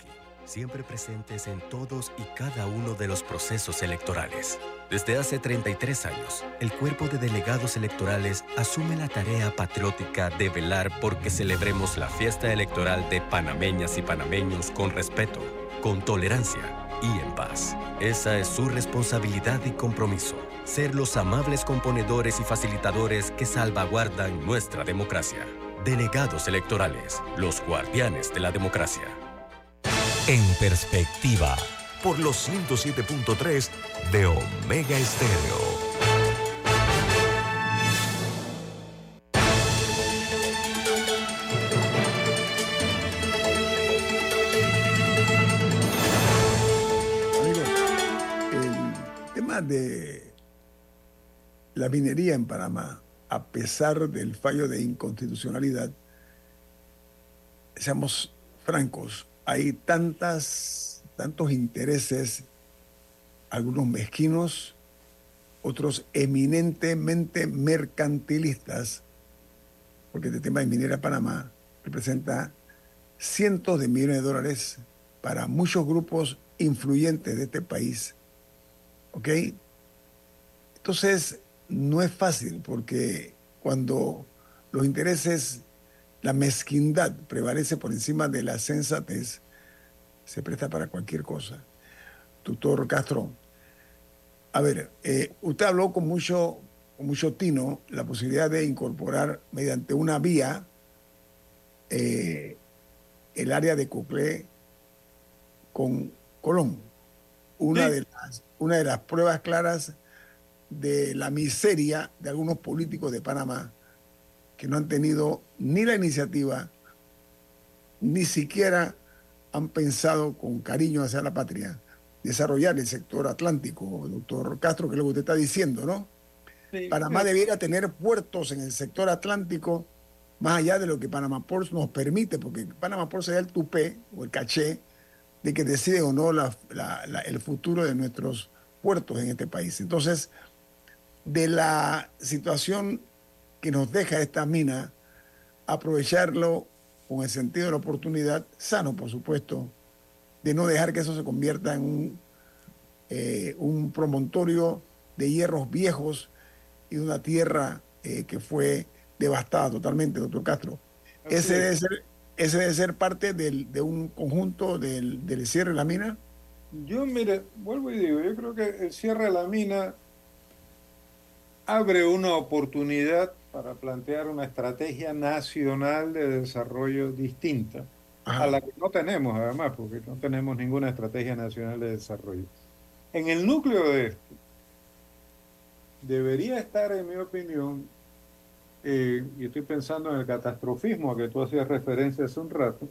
siempre presentes en todos y cada uno de los procesos electorales. Desde hace 33 años, el cuerpo de delegados electorales asume la tarea patriótica de velar porque celebremos la fiesta electoral de panameñas y panameños con respeto, con tolerancia y en paz. Esa es su responsabilidad y compromiso ser los amables componedores y facilitadores que salvaguardan nuestra democracia. Delegados electorales, los guardianes de la democracia. En perspectiva, por los 107.3 de Omega Estéreo. el tema de la minería en Panamá, a pesar del fallo de inconstitucionalidad, seamos francos, hay tantas, tantos intereses, algunos mezquinos, otros eminentemente mercantilistas, porque este tema de minera Panamá representa cientos de millones de dólares para muchos grupos influyentes de este país. ¿Ok? Entonces, no es fácil porque cuando los intereses, la mezquindad prevalece por encima de la sensatez, se presta para cualquier cosa. Tutor Castro, a ver, eh, usted habló con mucho, con mucho tino la posibilidad de incorporar mediante una vía eh, el área de Coclé con Colón. Una, de las, una de las pruebas claras de la miseria de algunos políticos de Panamá que no han tenido ni la iniciativa, ni siquiera han pensado con cariño hacia la patria desarrollar el sector atlántico, doctor Castro, que es lo que usted está diciendo, ¿no? Panamá debiera tener puertos en el sector atlántico más allá de lo que Panamá Ports nos permite, porque Panamá Ports sería el tupé o el caché de que decide o no el futuro de nuestros puertos en este país. Entonces, de la situación que nos deja esta mina, aprovecharlo con el sentido de la oportunidad, sano por supuesto, de no dejar que eso se convierta en un, eh, un promontorio de hierros viejos y de una tierra eh, que fue devastada totalmente, doctor Castro. Ese debe, ser, ese debe ser parte del, de un conjunto del, del cierre de la mina. Yo, mire, vuelvo y digo, yo creo que el cierre de la mina abre una oportunidad para plantear una estrategia nacional de desarrollo distinta a la que no tenemos además, porque no tenemos ninguna estrategia nacional de desarrollo. En el núcleo de esto debería estar, en mi opinión, eh, y estoy pensando en el catastrofismo a que tú hacías referencia hace un rato,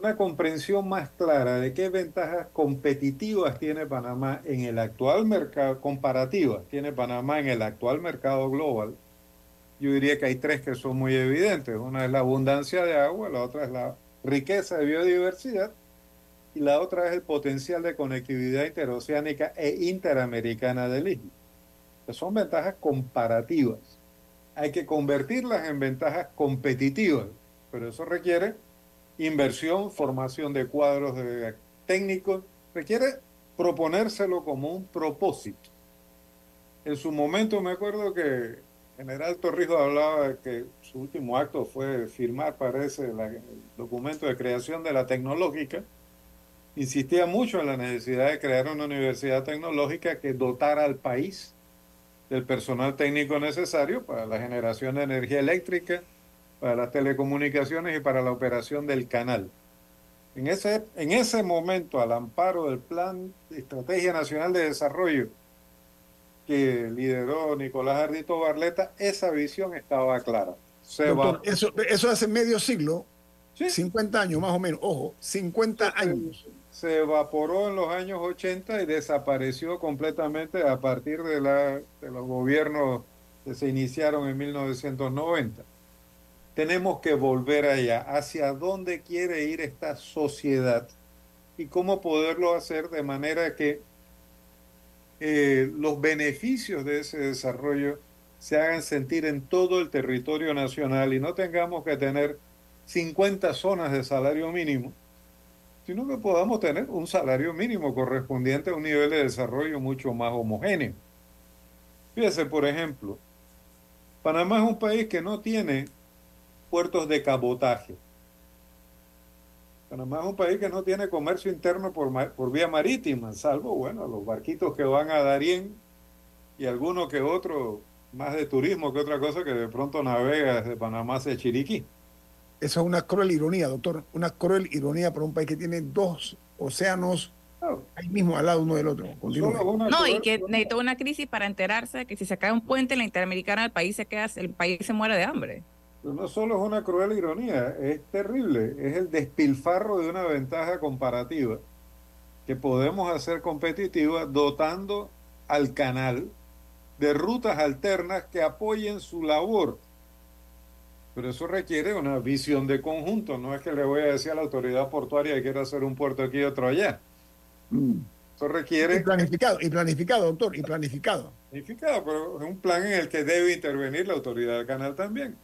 una comprensión más clara de qué ventajas competitivas tiene Panamá en el actual mercado, comparativas tiene Panamá en el actual mercado global. Yo diría que hay tres que son muy evidentes. Una es la abundancia de agua, la otra es la riqueza de biodiversidad y la otra es el potencial de conectividad interoceánica e interamericana del istmo. Son ventajas comparativas. Hay que convertirlas en ventajas competitivas, pero eso requiere inversión, formación de cuadros de técnicos, requiere proponérselo como un propósito. En su momento me acuerdo que General Torrijos hablaba de que su último acto fue firmar, parece, el documento de creación de la tecnológica. Insistía mucho en la necesidad de crear una universidad tecnológica que dotara al país del personal técnico necesario para la generación de energía eléctrica, para las telecomunicaciones y para la operación del canal. En ese, en ese momento, al amparo del Plan de Estrategia Nacional de Desarrollo que lideró Nicolás Ardito Barleta, esa visión estaba clara. eso, eso hace medio siglo, 50 años más o menos, ojo, 50 años. Se evaporó en los años 80 y desapareció completamente a partir de, la, de los gobiernos que se iniciaron en 1990 tenemos que volver allá, hacia dónde quiere ir esta sociedad y cómo poderlo hacer de manera que eh, los beneficios de ese desarrollo se hagan sentir en todo el territorio nacional y no tengamos que tener 50 zonas de salario mínimo, sino que podamos tener un salario mínimo correspondiente a un nivel de desarrollo mucho más homogéneo. Fíjese, por ejemplo, Panamá es un país que no tiene puertos de cabotaje. Panamá es un país que no tiene comercio interno por, por vía marítima, salvo, bueno, los barquitos que van a Darién y alguno que otro, más de turismo que otra cosa, que de pronto navega desde Panamá hacia Chiriquí. Esa es una cruel ironía, doctor, una cruel ironía para un país que tiene dos océanos ahí mismo al lado uno del otro. No, y que necesita una crisis para enterarse de que si se cae un puente en la Interamericana, el país se queda, el país se muere de hambre no solo es una cruel ironía, es terrible, es el despilfarro de una ventaja comparativa que podemos hacer competitiva dotando al canal de rutas alternas que apoyen su labor. Pero eso requiere una visión de conjunto, no es que le voy a decir a la autoridad portuaria que quiera hacer un puerto aquí y otro allá. Mm. Eso requiere... Y planificado, y planificado, doctor, y planificado. Planificado, pero es un plan en el que debe intervenir la autoridad del canal también.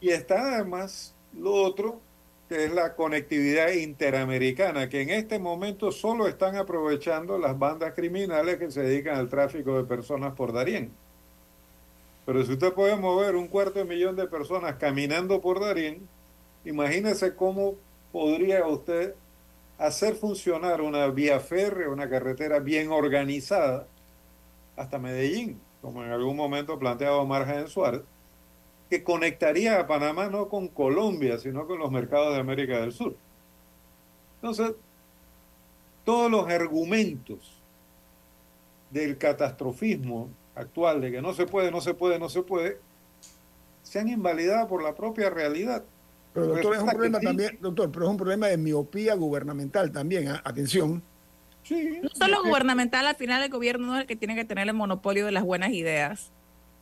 Y está además lo otro, que es la conectividad interamericana, que en este momento solo están aprovechando las bandas criminales que se dedican al tráfico de personas por Darién. Pero si usted puede mover un cuarto de millón de personas caminando por Darién, imagínese cómo podría usted hacer funcionar una vía férrea, una carretera bien organizada hasta Medellín, como en algún momento planteaba Marja en Suárez, que conectaría a Panamá no con Colombia, sino con los mercados de América del Sur. Entonces, todos los argumentos del catastrofismo actual, de que no se puede, no se puede, no se puede, se han invalidado por la propia realidad. Pero doctor, es un problema también, doctor, pero es un problema de miopía gubernamental también, ¿ah? atención. Sí, no solo gubernamental, al final el gobierno es el que tiene que tener el monopolio de las buenas ideas.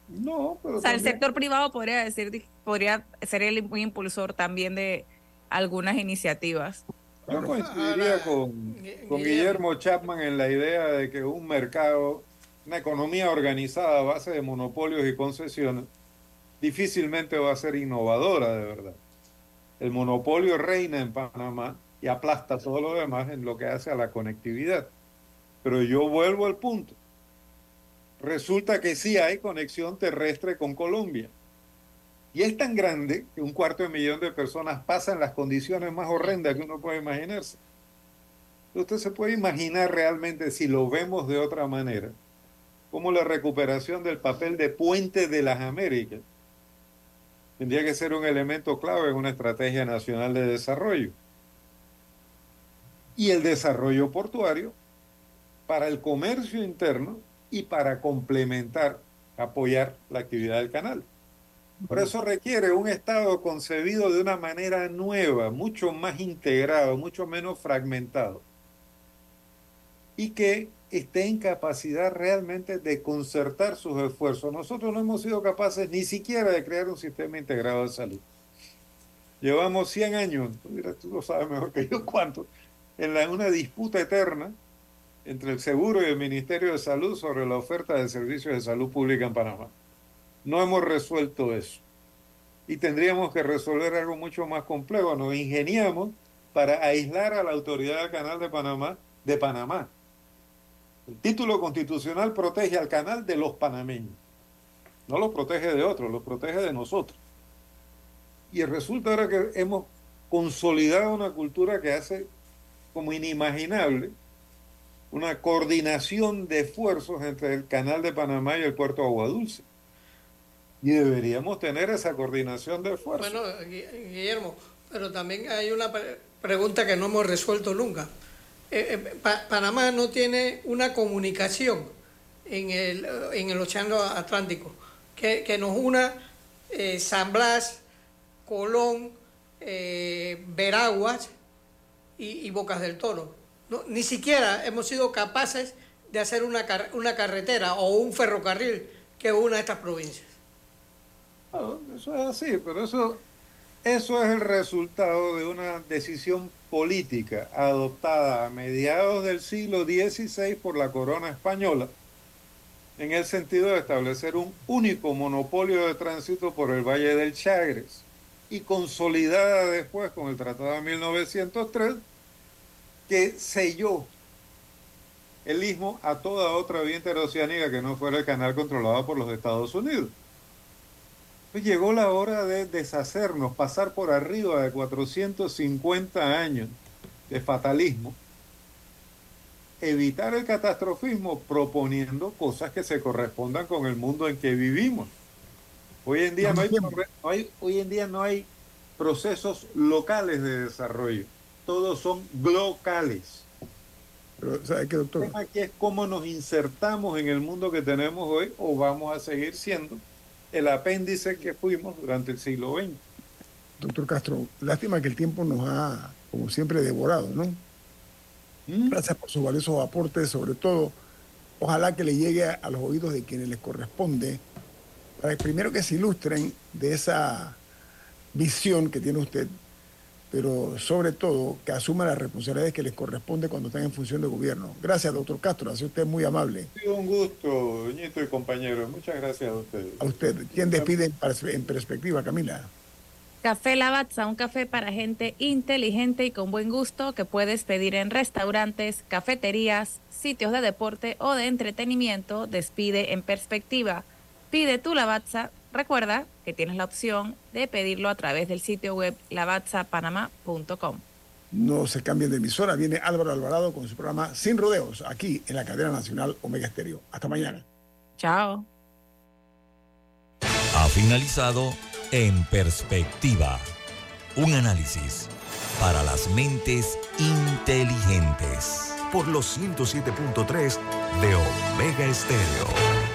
No, pero. O sea, el sector privado podría decir, podría ser el impulsor también de algunas iniciativas. Yo coincidiría con, con Guillermo Chapman en la idea de que un mercado, una economía organizada a base de monopolios y concesiones, difícilmente va a ser innovadora de verdad. El monopolio reina en Panamá y aplasta todo lo demás en lo que hace a la conectividad. Pero yo vuelvo al punto resulta que sí hay conexión terrestre con Colombia. Y es tan grande que un cuarto de millón de personas pasan las condiciones más horrendas que uno puede imaginarse. Usted se puede imaginar realmente si lo vemos de otra manera, como la recuperación del papel de puente de las Américas tendría que ser un elemento clave en una estrategia nacional de desarrollo. Y el desarrollo portuario para el comercio interno y para complementar, apoyar la actividad del canal. Por eso requiere un Estado concebido de una manera nueva, mucho más integrado, mucho menos fragmentado. Y que esté en capacidad realmente de concertar sus esfuerzos. Nosotros no hemos sido capaces ni siquiera de crear un sistema integrado de salud. Llevamos 100 años, tú lo sabes mejor que yo cuánto, en la, una disputa eterna entre el Seguro y el Ministerio de Salud sobre la oferta de servicios de salud pública en Panamá. No hemos resuelto eso. Y tendríamos que resolver algo mucho más complejo. Nos ingeniamos para aislar a la autoridad del Canal de Panamá de Panamá. El título constitucional protege al canal de los panameños. No lo protege de otros, lo protege de nosotros. Y resulta ahora que hemos consolidado una cultura que hace como inimaginable una coordinación de esfuerzos entre el canal de Panamá y el puerto de Agua Dulce. Y deberíamos tener esa coordinación de esfuerzos. Bueno, Guillermo, pero también hay una pregunta que no hemos resuelto nunca. Eh, eh, Panamá no tiene una comunicación en el, en el Océano Atlántico que, nos una eh, San Blas, Colón, Veraguas y, Bocas del Toro. Ni siquiera hemos sido capaces de hacer una, una carretera o un ferrocarril que una de estas provincias. eso es así, pero eso, eso es el resultado de una decisión política adoptada a mediados del siglo XVI por la corona española en el sentido de establecer un único monopolio de tránsito por el Valle del Chagres y consolidada después con el Tratado de 1903 que selló el istmo a toda otra vía interoceánica que no fuera el canal controlado por los Estados Unidos. Pues llegó la hora de deshacernos, pasar por arriba de 450 años de fatalismo, evitar el catastrofismo proponiendo cosas que se correspondan con el mundo en que vivimos. Hoy en día no hay, hoy en día no hay procesos locales de desarrollo, todos son locales. Pero, ¿sabe qué, doctor? El tema aquí es cómo nos insertamos en el mundo que tenemos hoy o vamos a seguir siendo el apéndice que fuimos durante el siglo XX. Doctor Castro, lástima que el tiempo nos ha, como siempre, devorado, ¿no? ¿Mm? Gracias por sus valiosos aportes, sobre todo, ojalá que le llegue a los oídos de quienes les corresponde, para que primero que se ilustren de esa visión que tiene usted pero sobre todo que asuma las responsabilidades que les corresponde cuando están en función de gobierno. Gracias, doctor Castro, ha sido usted muy amable. Ha sido un gusto, doñito y compañeros. Muchas gracias a usted. A usted. ¿Quién despide en perspectiva, Camila? Café Lavazza, un café para gente inteligente y con buen gusto que puedes pedir en restaurantes, cafeterías, sitios de deporte o de entretenimiento. Despide en perspectiva. Pide tu Lavazza Recuerda que tienes la opción de pedirlo a través del sitio web lavazzapanama.com. No se cambien de emisora. Viene Álvaro Alvarado con su programa Sin Rodeos, aquí en la cadena nacional Omega Estéreo. Hasta mañana. Chao. Ha finalizado En Perspectiva. Un análisis para las mentes inteligentes. Por los 107.3 de Omega Estéreo.